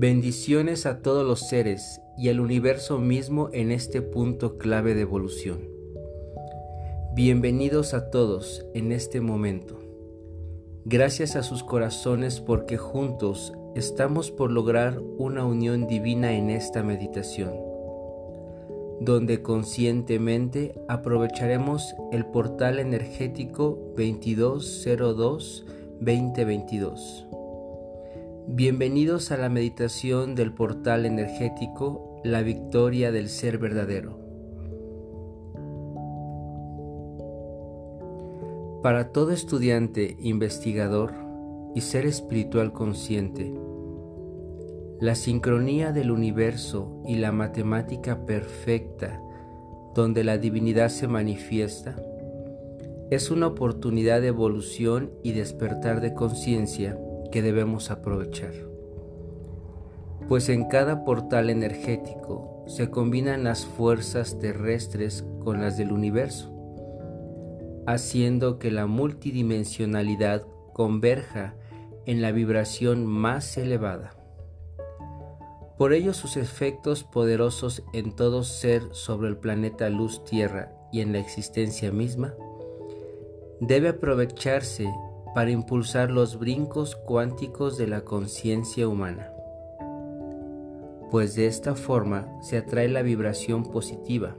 Bendiciones a todos los seres y al universo mismo en este punto clave de evolución. Bienvenidos a todos en este momento. Gracias a sus corazones porque juntos estamos por lograr una unión divina en esta meditación, donde conscientemente aprovecharemos el portal energético 2202-2022 Bienvenidos a la meditación del portal energético La Victoria del Ser Verdadero. Para todo estudiante, investigador y ser espiritual consciente, la sincronía del universo y la matemática perfecta donde la divinidad se manifiesta es una oportunidad de evolución y despertar de conciencia que debemos aprovechar. Pues en cada portal energético se combinan las fuerzas terrestres con las del universo, haciendo que la multidimensionalidad converja en la vibración más elevada. Por ello sus efectos poderosos en todo ser sobre el planeta luz tierra y en la existencia misma debe aprovecharse para impulsar los brincos cuánticos de la conciencia humana, pues de esta forma se atrae la vibración positiva,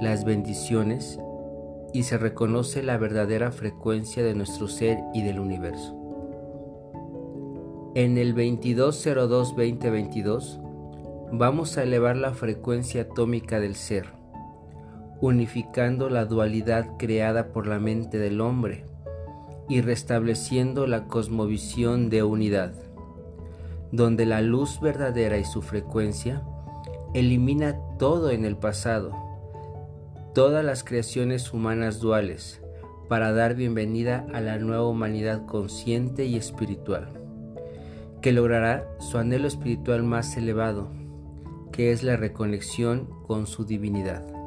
las bendiciones y se reconoce la verdadera frecuencia de nuestro ser y del universo. En el 2202-2022 vamos a elevar la frecuencia atómica del ser, unificando la dualidad creada por la mente del hombre y restableciendo la cosmovisión de unidad, donde la luz verdadera y su frecuencia elimina todo en el pasado, todas las creaciones humanas duales, para dar bienvenida a la nueva humanidad consciente y espiritual, que logrará su anhelo espiritual más elevado, que es la reconexión con su divinidad.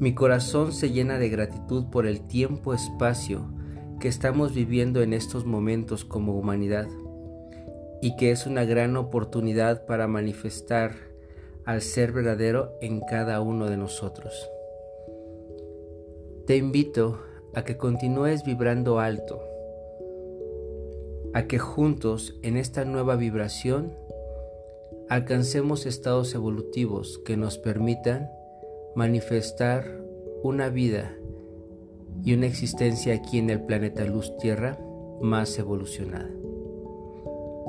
Mi corazón se llena de gratitud por el tiempo-espacio que estamos viviendo en estos momentos como humanidad y que es una gran oportunidad para manifestar al ser verdadero en cada uno de nosotros. Te invito a que continúes vibrando alto, a que juntos en esta nueva vibración alcancemos estados evolutivos que nos permitan manifestar una vida y una existencia aquí en el planeta Luz Tierra más evolucionada.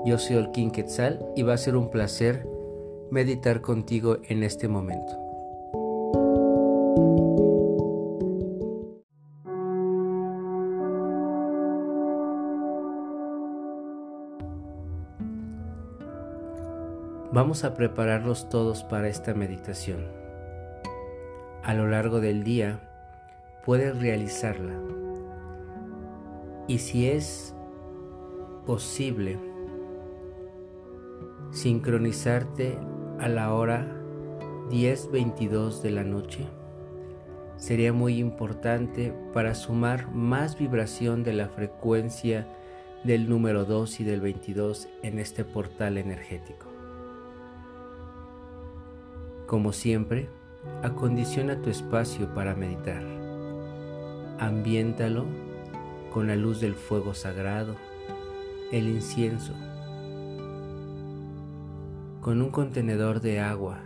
Yo soy King Quetzal y va a ser un placer meditar contigo en este momento. Vamos a prepararlos todos para esta meditación a lo largo del día puedes realizarla. Y si es posible, sincronizarte a la hora 10.22 de la noche sería muy importante para sumar más vibración de la frecuencia del número 2 y del 22 en este portal energético. Como siempre, Acondiciona tu espacio para meditar. Ambiéntalo con la luz del fuego sagrado, el incienso, con un contenedor de agua,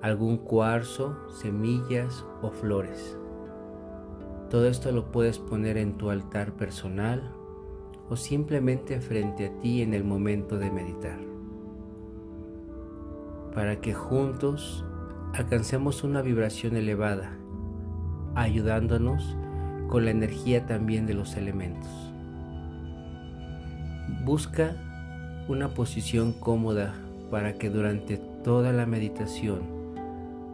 algún cuarzo, semillas o flores. Todo esto lo puedes poner en tu altar personal o simplemente frente a ti en el momento de meditar. Para que juntos alcancemos una vibración elevada, ayudándonos con la energía también de los elementos. Busca una posición cómoda para que durante toda la meditación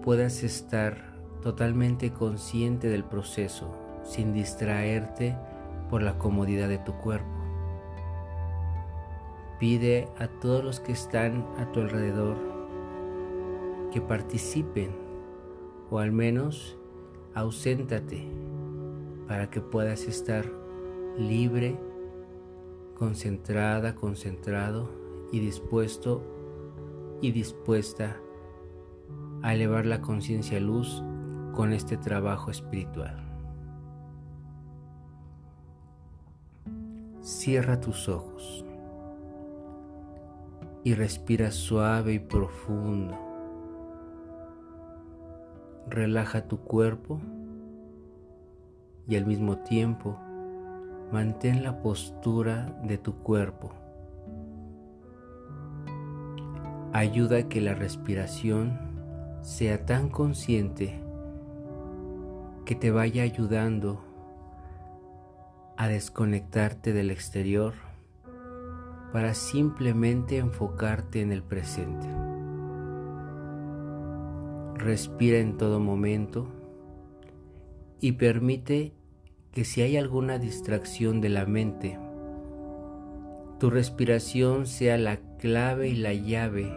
puedas estar totalmente consciente del proceso sin distraerte por la comodidad de tu cuerpo. Pide a todos los que están a tu alrededor que participen o al menos auséntate para que puedas estar libre, concentrada, concentrado y dispuesto y dispuesta a elevar la conciencia a luz con este trabajo espiritual. Cierra tus ojos y respira suave y profundo. Relaja tu cuerpo y al mismo tiempo mantén la postura de tu cuerpo. Ayuda a que la respiración sea tan consciente que te vaya ayudando a desconectarte del exterior para simplemente enfocarte en el presente. Respira en todo momento y permite que si hay alguna distracción de la mente, tu respiración sea la clave y la llave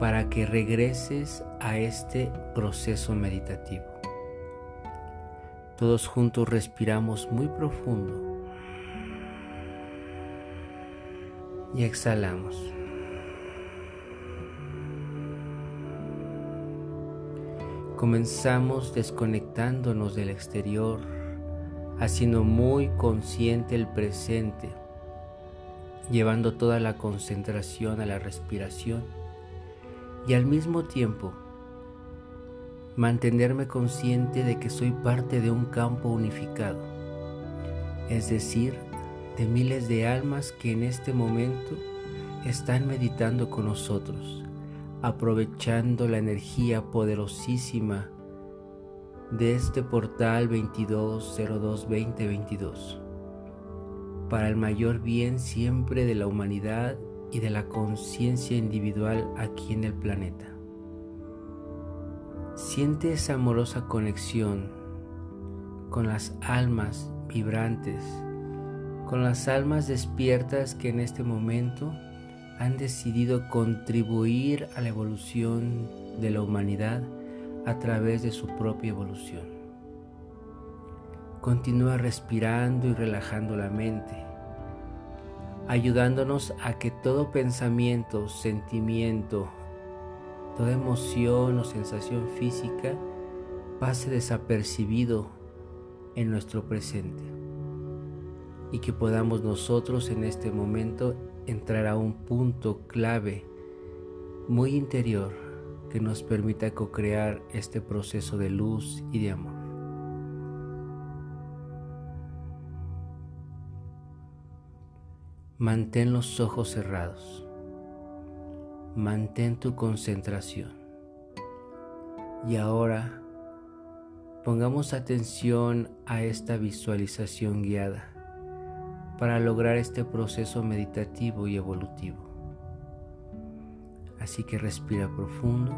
para que regreses a este proceso meditativo. Todos juntos respiramos muy profundo y exhalamos. Comenzamos desconectándonos del exterior, haciendo muy consciente el presente, llevando toda la concentración a la respiración y al mismo tiempo mantenerme consciente de que soy parte de un campo unificado, es decir, de miles de almas que en este momento están meditando con nosotros, aprovechando la energía poderosísima de este portal 22022022 para el mayor bien siempre de la humanidad y de la conciencia individual aquí en el planeta. Siente esa amorosa conexión con las almas vibrantes, con las almas despiertas que en este momento han decidido contribuir a la evolución de la humanidad a través de su propia evolución. Continúa respirando y relajando la mente, ayudándonos a que todo pensamiento, sentimiento, toda emoción o sensación física pase desapercibido en nuestro presente y que podamos nosotros en este momento entrar a un punto clave muy interior que nos permita co-crear este proceso de luz y de amor. Mantén los ojos cerrados. Mantén tu concentración. Y ahora pongamos atención a esta visualización guiada para lograr este proceso meditativo y evolutivo. Así que respira profundo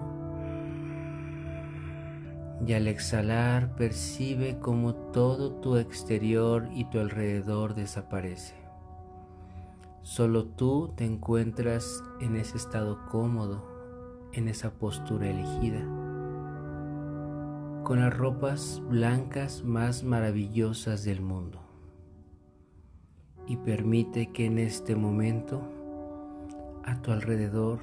y al exhalar percibe como todo tu exterior y tu alrededor desaparece. Solo tú te encuentras en ese estado cómodo, en esa postura elegida, con las ropas blancas más maravillosas del mundo. Y permite que en este momento a tu alrededor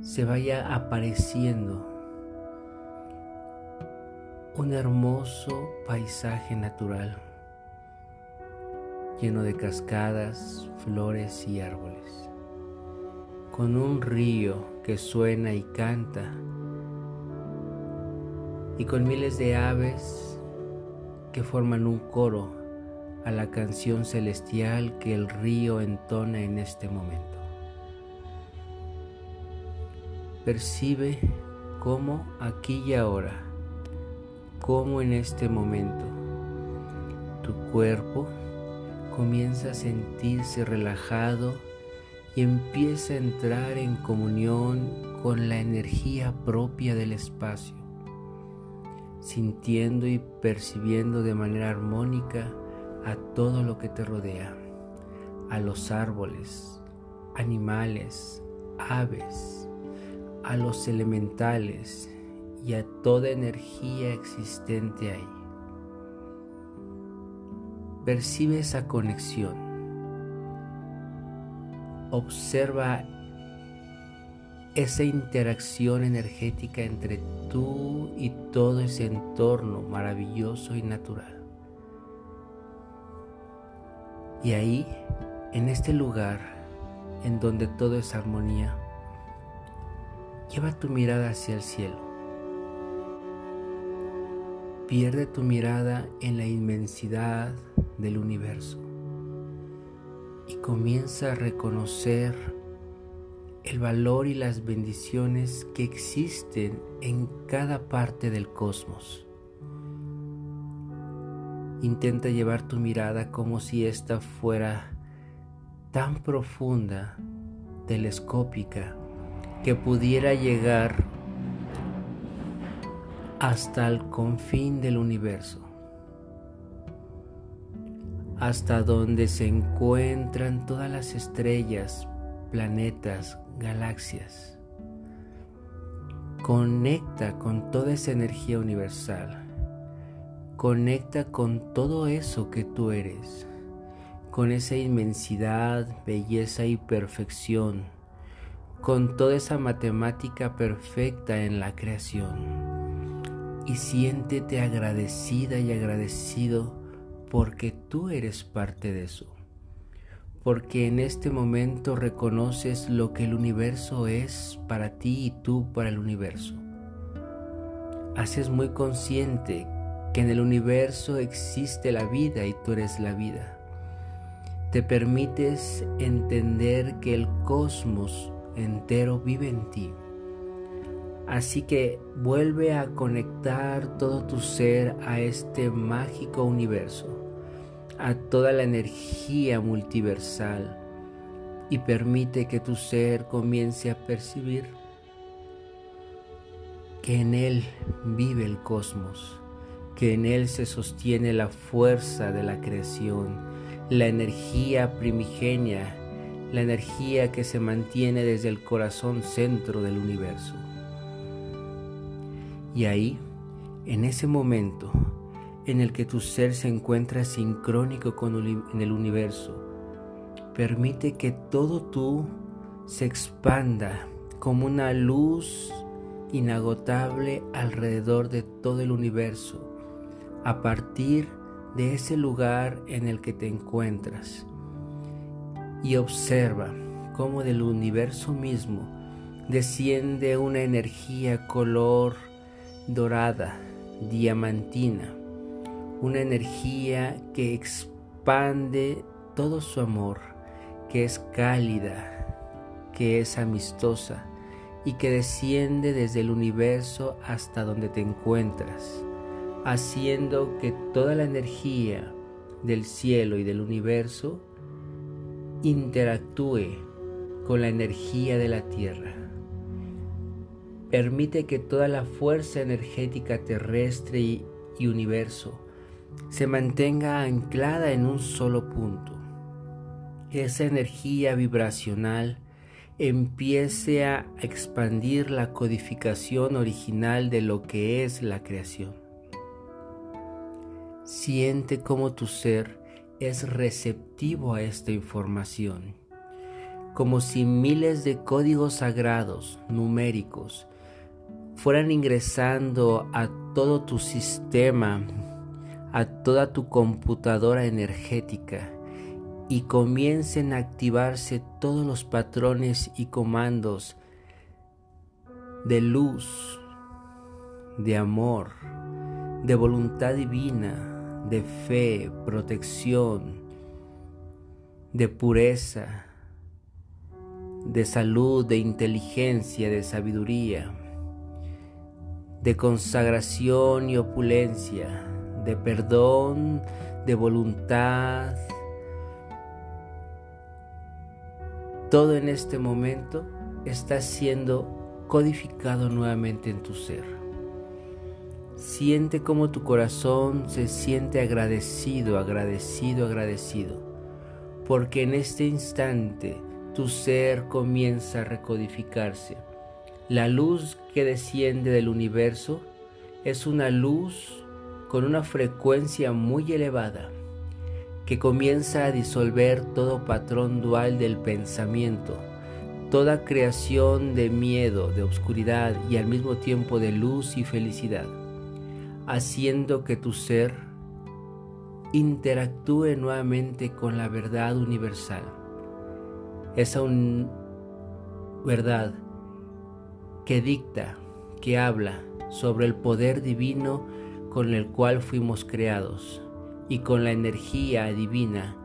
se vaya apareciendo un hermoso paisaje natural lleno de cascadas, flores y árboles, con un río que suena y canta, y con miles de aves que forman un coro a la canción celestial que el río entona en este momento. Percibe cómo aquí y ahora, cómo en este momento, tu cuerpo comienza a sentirse relajado y empieza a entrar en comunión con la energía propia del espacio, sintiendo y percibiendo de manera armónica a todo lo que te rodea, a los árboles, animales, aves, a los elementales y a toda energía existente ahí. Percibe esa conexión. observa esa interacción energética entre tú y todo ese entorno maravilloso y natural. Y ahí, en este lugar en donde todo es armonía, lleva tu mirada hacia el cielo. Pierde tu mirada en la inmensidad del universo y comienza a reconocer el valor y las bendiciones que existen en cada parte del cosmos. Intenta llevar tu mirada como si ésta fuera tan profunda, telescópica, que pudiera llegar hasta el confín del universo, hasta donde se encuentran todas las estrellas, planetas, galaxias. Conecta con toda esa energía universal. Conecta con todo eso que tú eres, con esa inmensidad, belleza y perfección, con toda esa matemática perfecta en la creación. Y siéntete agradecida y agradecido porque tú eres parte de eso porque en este momento reconoces lo que el universo es para ti y tú para el universo. Haces muy consciente que en el universo existe la vida y tú eres la vida. Te permites entender que el cosmos entero vive en ti. Así que vuelve a conectar todo tu ser a este mágico universo a toda la energía multiversal y permite que tu ser comience a percibir que en él vive el cosmos, que en él se sostiene la fuerza de la creación, la energía primigenia, la energía que se mantiene desde el corazón centro del universo. Y ahí, en ese momento, en el que tu ser se encuentra sincrónico con en el universo. Permite que todo tú se expanda como una luz inagotable alrededor de todo el universo, a partir de ese lugar en el que te encuentras. Y observa cómo del universo mismo desciende una energía color dorada, diamantina, una energía que expande todo su amor, que es cálida, que es amistosa y que desciende desde el universo hasta donde te encuentras, haciendo que toda la energía del cielo y del universo interactúe con la energía de la tierra. Permite que toda la fuerza energética terrestre y, universo se mantenga anclada en un solo punto. Esa energía vibracional empiece a expandir la codificación original de lo que es la creación. Siente cómo tu ser es receptivo a esta información, como si miles de códigos sagrados, numéricos, fueran ingresando a todo tu sistema a toda tu computadora energética y comiencen a activarse todos los patrones y comandos de luz, de amor, de voluntad divina, de fe, protección, de pureza, de salud, de inteligencia, de sabiduría, de consagración y opulencia, de perdón, de voluntad. Todo en este momento está siendo codificado nuevamente en tu ser. Siente como tu corazón se siente agradecido, agradecido, agradecido, porque en este instante tu ser comienza a recodificarse. La luz que desciende del universo es una luz con una frecuencia muy elevada que comienza a disolver todo patrón dual del pensamiento, toda creación de miedo, de oscuridad y al mismo tiempo de luz y felicidad, haciendo que tu ser interactúe nuevamente con la verdad universal. Esa verdad que dicta, que habla sobre el poder divino con el cual fuimos creados y con la energía divina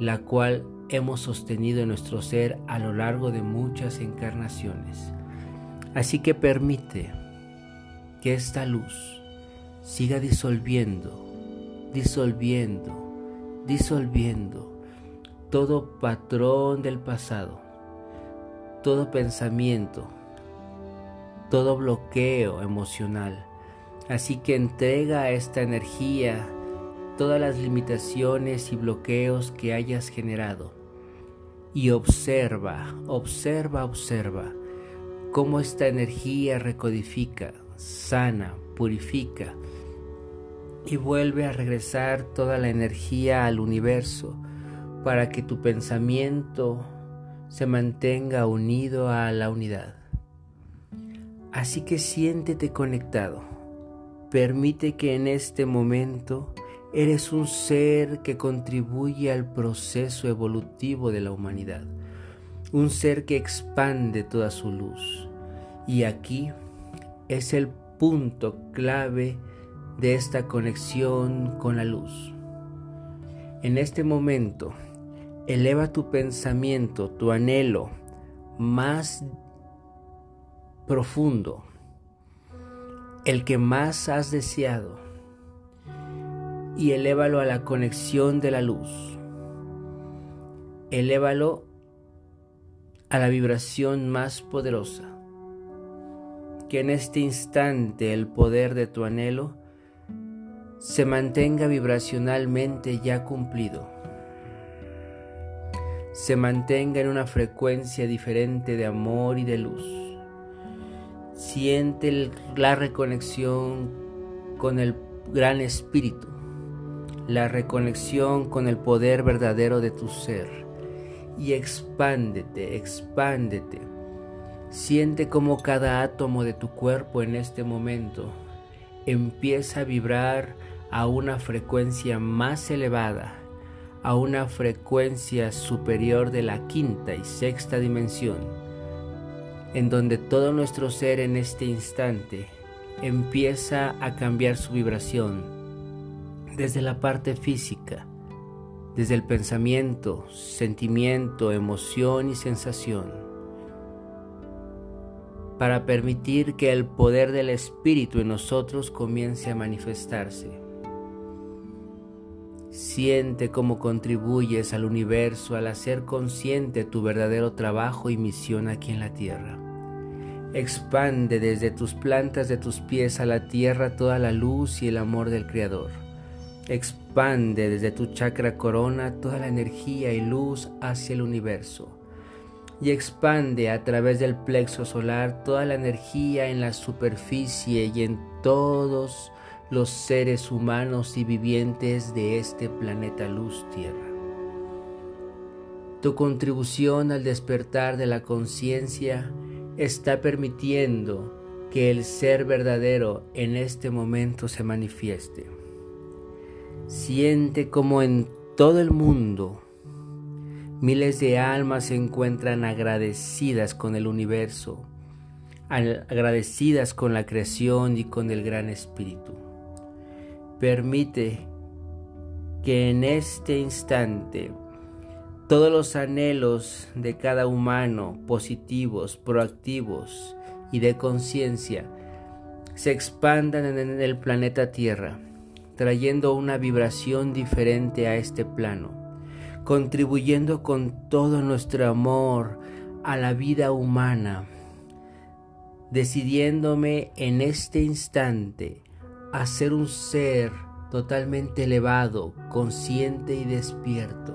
la cual hemos sostenido en nuestro ser a lo largo de muchas encarnaciones. Así que permite que esta luz siga disolviendo, disolviendo, disolviendo todo patrón del pasado, todo pensamiento, todo bloqueo emocional. Así que entrega esta energía todas las limitaciones y bloqueos que hayas generado. Y observa, observa, observa cómo esta energía recodifica, sana, purifica y vuelve a regresar toda la energía al universo para que tu pensamiento se mantenga unido a la unidad. Así que siéntete conectado. Permite que en este momento Eres un ser que contribuye al proceso evolutivo de la humanidad, un ser que expande toda su luz. Y aquí es el punto clave de esta conexión con la luz. En este momento, eleva tu pensamiento, tu anhelo más profundo, el que más has deseado y elévalo a la conexión de la luz. Elévalo a la vibración más poderosa. Que en este instante el poder de tu anhelo se mantenga vibracionalmente ya cumplido. Se mantenga en una frecuencia diferente de amor y de luz. Siente la reconexión con el gran espíritu la reconexión con el poder verdadero de tu ser. Y expándete, expándete. Siente como cada átomo de tu cuerpo en este momento empieza a vibrar a una frecuencia más elevada, a una frecuencia superior de la quinta y sexta dimensión, en donde todo nuestro ser en este instante empieza a cambiar su vibración desde la parte física, desde el pensamiento, sentimiento, emoción y sensación, para permitir que el poder del Espíritu en nosotros comience a manifestarse. Siente cómo contribuyes al universo al hacer consciente tu verdadero trabajo y misión aquí en la tierra. Expande desde tus plantas de tus pies a la tierra toda la luz y el amor del Creador. Expande desde tu chakra corona toda la energía y luz hacia el universo. Y expande a través del plexo solar toda la energía en la superficie y en todos los seres humanos y vivientes de este planeta luz tierra. Tu contribución al despertar de la conciencia está permitiendo que el ser verdadero en este momento se manifieste. Siente como en todo el mundo miles de almas se encuentran agradecidas con el universo, agradecidas con la creación y con el gran espíritu. Permite que en este instante todos los anhelos de cada humano, positivos, proactivos y de conciencia, se expandan en el planeta Tierra trayendo una vibración diferente a este plano, contribuyendo con todo nuestro amor a la vida humana, decidiéndome en este instante a ser un ser totalmente elevado, consciente y despierto.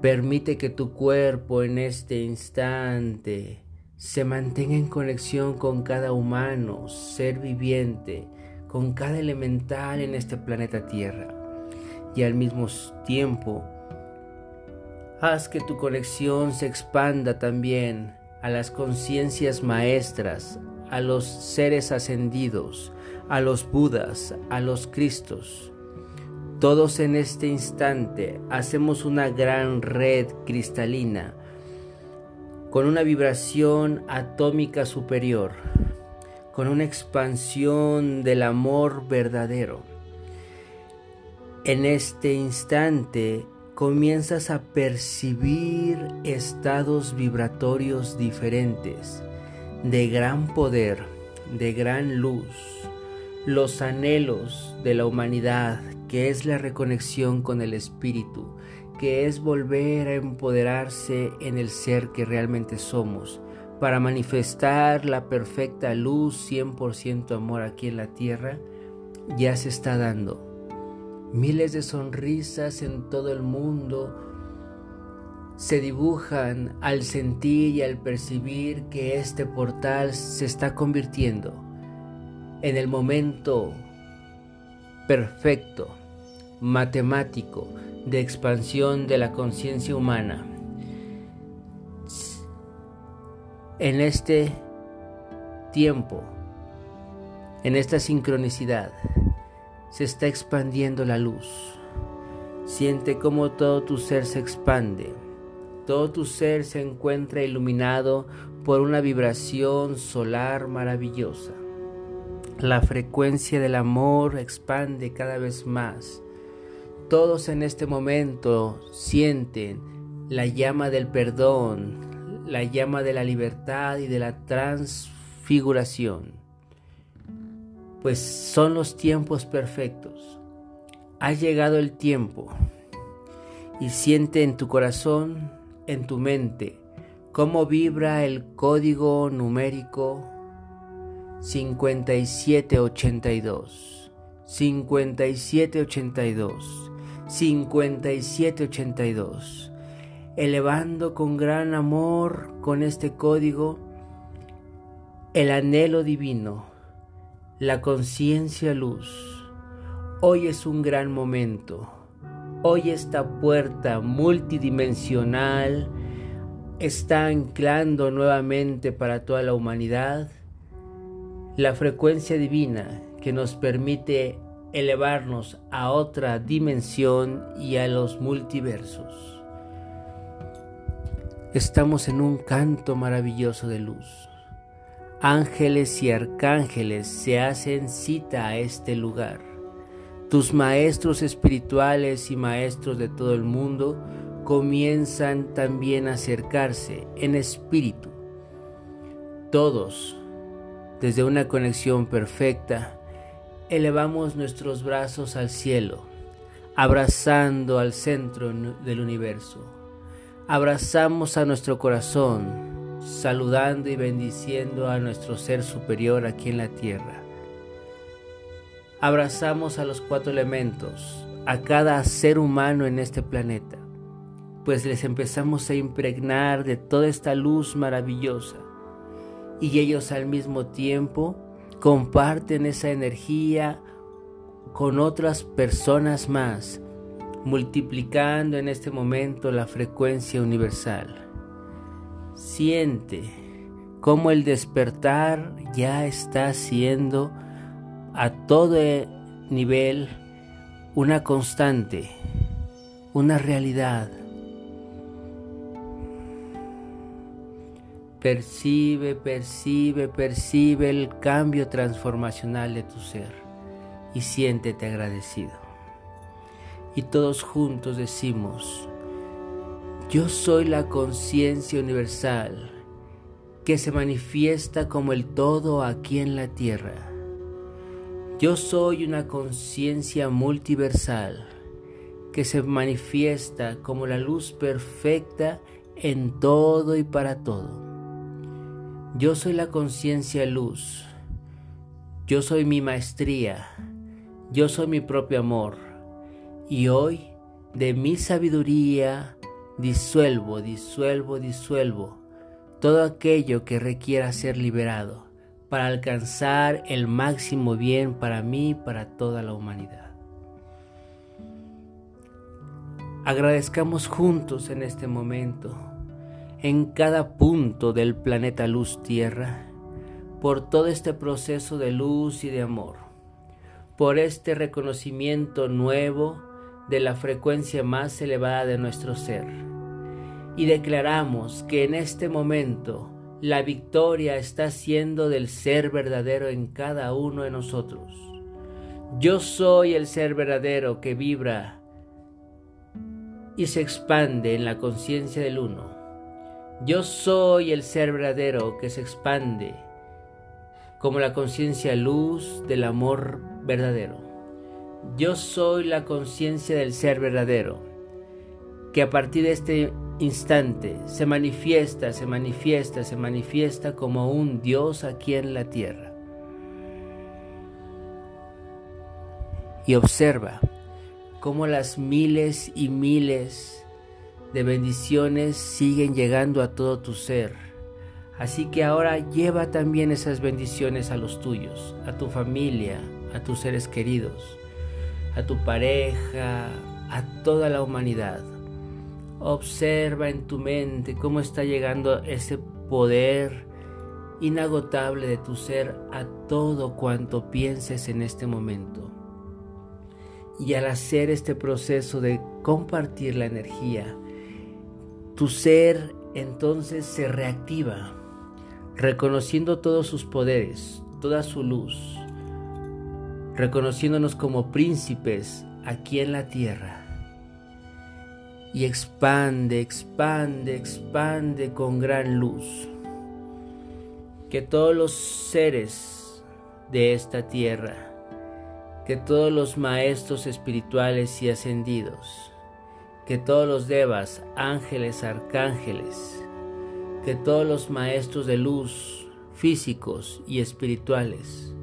Permite que tu cuerpo en este instante se mantenga en conexión con cada humano, ser viviente, con cada elemental en este planeta Tierra. Y al mismo tiempo haz que tu conexión se expanda también a las conciencias maestras, a los seres ascendidos, a los Budas, a los Cristos. Todos en este instante hacemos una gran red cristalina con una vibración atómica superior, con una expansión del amor verdadero. En este instante comienzas a percibir estados vibratorios diferentes, de gran poder, de gran luz, los anhelos de la humanidad, que es la reconexión con el Espíritu, que es volver a empoderarse en el ser que realmente somos, para manifestar la perfecta luz 100% amor aquí en la tierra, ya se está dando. Miles de sonrisas en todo el mundo se dibujan al sentir y al percibir que este portal se está convirtiendo en el momento perfecto, matemático, de expansión de la conciencia humana. En este tiempo, en esta sincronicidad, se está expandiendo la luz. Siente cómo todo tu ser se expande. Todo tu ser se encuentra iluminado por una vibración solar maravillosa. La frecuencia del amor expande cada vez más. Todos en este momento sienten la llama del perdón, la llama de la libertad y de la transfiguración. Pues son los tiempos perfectos. Ha llegado el tiempo y siente en tu corazón, en tu mente, cómo vibra el código numérico 5782, 5782, 5782, elevando con gran amor con este código el anhelo divino, la conciencia luz. Hoy es un gran momento. Hoy esta puerta multidimensional está anclando nuevamente para toda la humanidad la frecuencia divina que nos permite elevarnos a otra dimensión y a los multiversos. Estamos en un canto maravilloso de luz. Ángeles y arcángeles se hacen cita a este lugar. Tus maestros espirituales y maestros de todo el mundo comienzan también a acercarse en espíritu. Todos desde una conexión perfecta, elevamos nuestros brazos al cielo, abrazando al centro del universo. Abrazamos a nuestro corazón, saludando y bendiciendo a nuestro ser superior aquí en la tierra. Abrazamos a los cuatro elementos, a cada ser humano en este planeta, pues les empezamos a impregnar de toda esta luz maravillosa y ellos al mismo tiempo comparten esa energía con otras personas más, multiplicando en este momento la frecuencia universal. Siente cómo el despertar ya está siendo a todo nivel una constante, una realidad Percibe, percibe, percibe el cambio transformacional de tu ser y siéntete agradecido. Y todos juntos decimos, yo soy la conciencia universal que se manifiesta como el todo aquí en la tierra. Yo soy una conciencia multiversal que se manifiesta como la luz perfecta en todo y para todo. Yo soy la conciencia luz. Yo soy mi maestría. Yo soy mi propio amor. Y hoy, de mi sabiduría, disuelvo, disuelvo, disuelvo todo aquello que requiera ser liberado para alcanzar el máximo bien para mí y para toda la humanidad. agradezcamos juntos en este momento, en cada punto del planeta Luz Tierra, por todo este proceso de luz y de amor, por este reconocimiento nuevo de la frecuencia más elevada de nuestro ser. Y declaramos que en este momento la victoria está siendo del ser verdadero en cada uno de nosotros. Yo soy el ser verdadero que vibra y se expande en la conciencia del uno. Yo soy el ser verdadero que se expande como la conciencia luz del amor verdadero. Yo soy la conciencia del ser verdadero, que a partir de este instante se manifiesta, se manifiesta, se manifiesta como un Dios aquí en la tierra. Y observa cómo las miles y miles de bendiciones siguen llegando a todo tu ser. Así que ahora lleva también esas bendiciones a los tuyos, a tu familia, a tus seres queridos a tu pareja, a toda la humanidad. Observa en tu mente cómo está llegando ese poder inagotable de tu ser a todo cuanto pienses en este momento. Y al hacer este proceso de compartir la energía, tu ser entonces se reactiva, reconociendo todos sus poderes, toda su luz, reconociéndonos como príncipes aquí en la tierra. Y expande, expande, expande con gran luz. Que todos los seres de esta tierra, que todos los maestros espirituales y ascendidos, que todos los devas, ángeles, arcángeles, que todos los maestros de luz físicos y espirituales,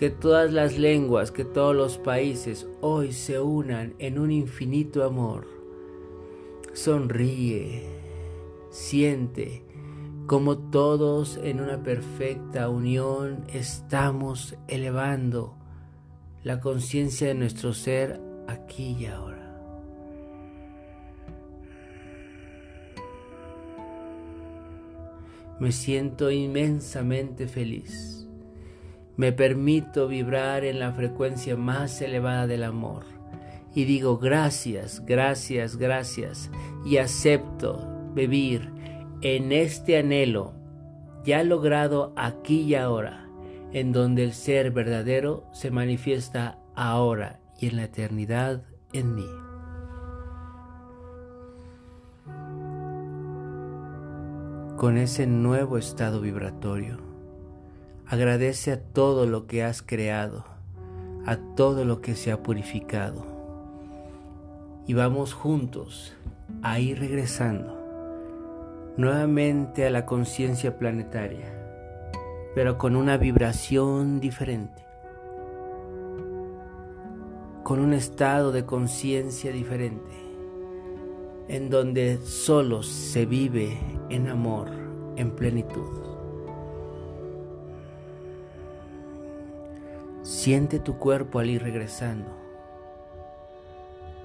que todas las lenguas, que todos los países hoy se unan en un infinito amor. Sonríe, siente como todos en una perfecta unión estamos elevando la conciencia de nuestro ser aquí y ahora. Me siento inmensamente feliz me permito vibrar en la frecuencia más elevada del amor y digo gracias, gracias, gracias y acepto vivir en este anhelo ya logrado aquí y ahora, en donde el ser verdadero se manifiesta ahora y en la eternidad en mí. Con ese nuevo estado vibratorio Agradece a todo lo que has creado, a todo lo que se ha purificado. Y vamos juntos a ir regresando nuevamente a la conciencia planetaria, pero con una vibración diferente, con un estado de conciencia diferente, en donde solo se vive en amor, en plenitud. Siente tu cuerpo al ir regresando.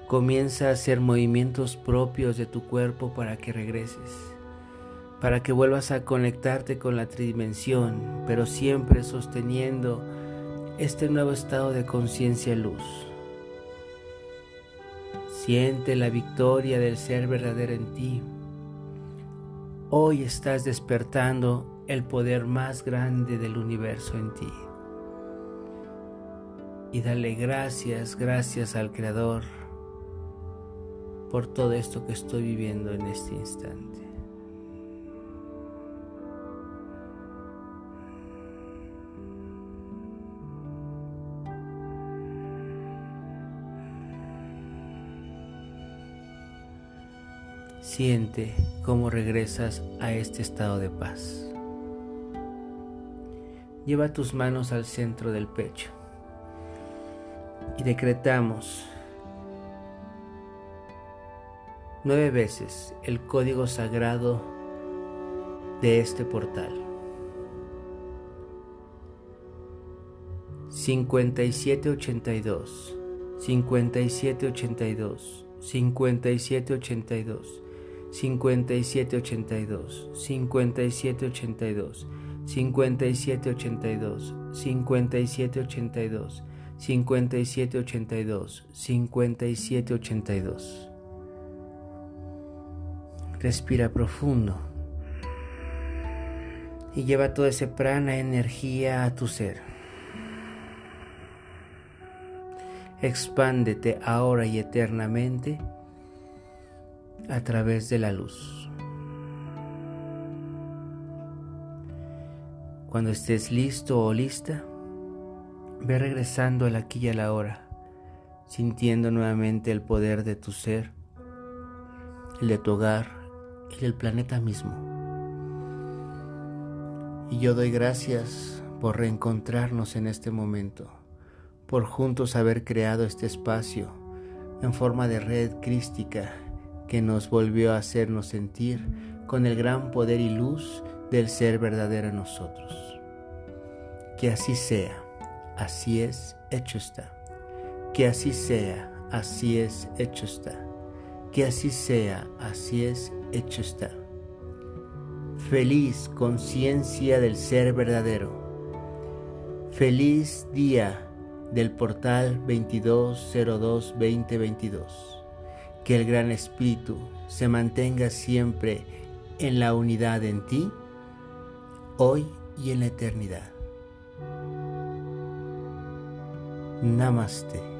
Comienza a hacer movimientos propios de tu cuerpo para que regreses, para que vuelvas a conectarte con la tridimensión, pero siempre sosteniendo este nuevo estado de conciencia luz. Siente la victoria del ser verdadero en ti. Hoy estás despertando el poder más grande del universo en ti y dale gracias, gracias al Creador por todo esto que estoy viviendo en este instante. Siente cómo regresas a este estado de paz. Lleva tus manos al centro del pecho y decretamos nueve veces el código sagrado de este portal. 5782, 5782, 5782, 5782, 5782, 5782, 5782. 5782 5782. Respira profundo y lleva todo ese prana energía a tu ser. Expándete ahora y eternamente a través de la luz. Cuando estés listo o lista, ve regresando al aquí y a la hora, sintiendo nuevamente el poder de tu ser, el de tu hogar y del planeta mismo. Y yo doy gracias por reencontrarnos en este momento por juntos haber creado este espacio en forma de red crística que nos volvió a hacernos sentir con el gran poder y luz del ser verdadero en nosotros. Que así sea, así es, hecho está. Que así sea, así es, hecho está. Que así sea, así es, hecho está. Feliz conciencia del ser verdadero. Feliz día del portal 2202-2022. Que el Gran Espíritu se mantenga siempre en la unidad en ti, hoy y en la eternidad. Namaste.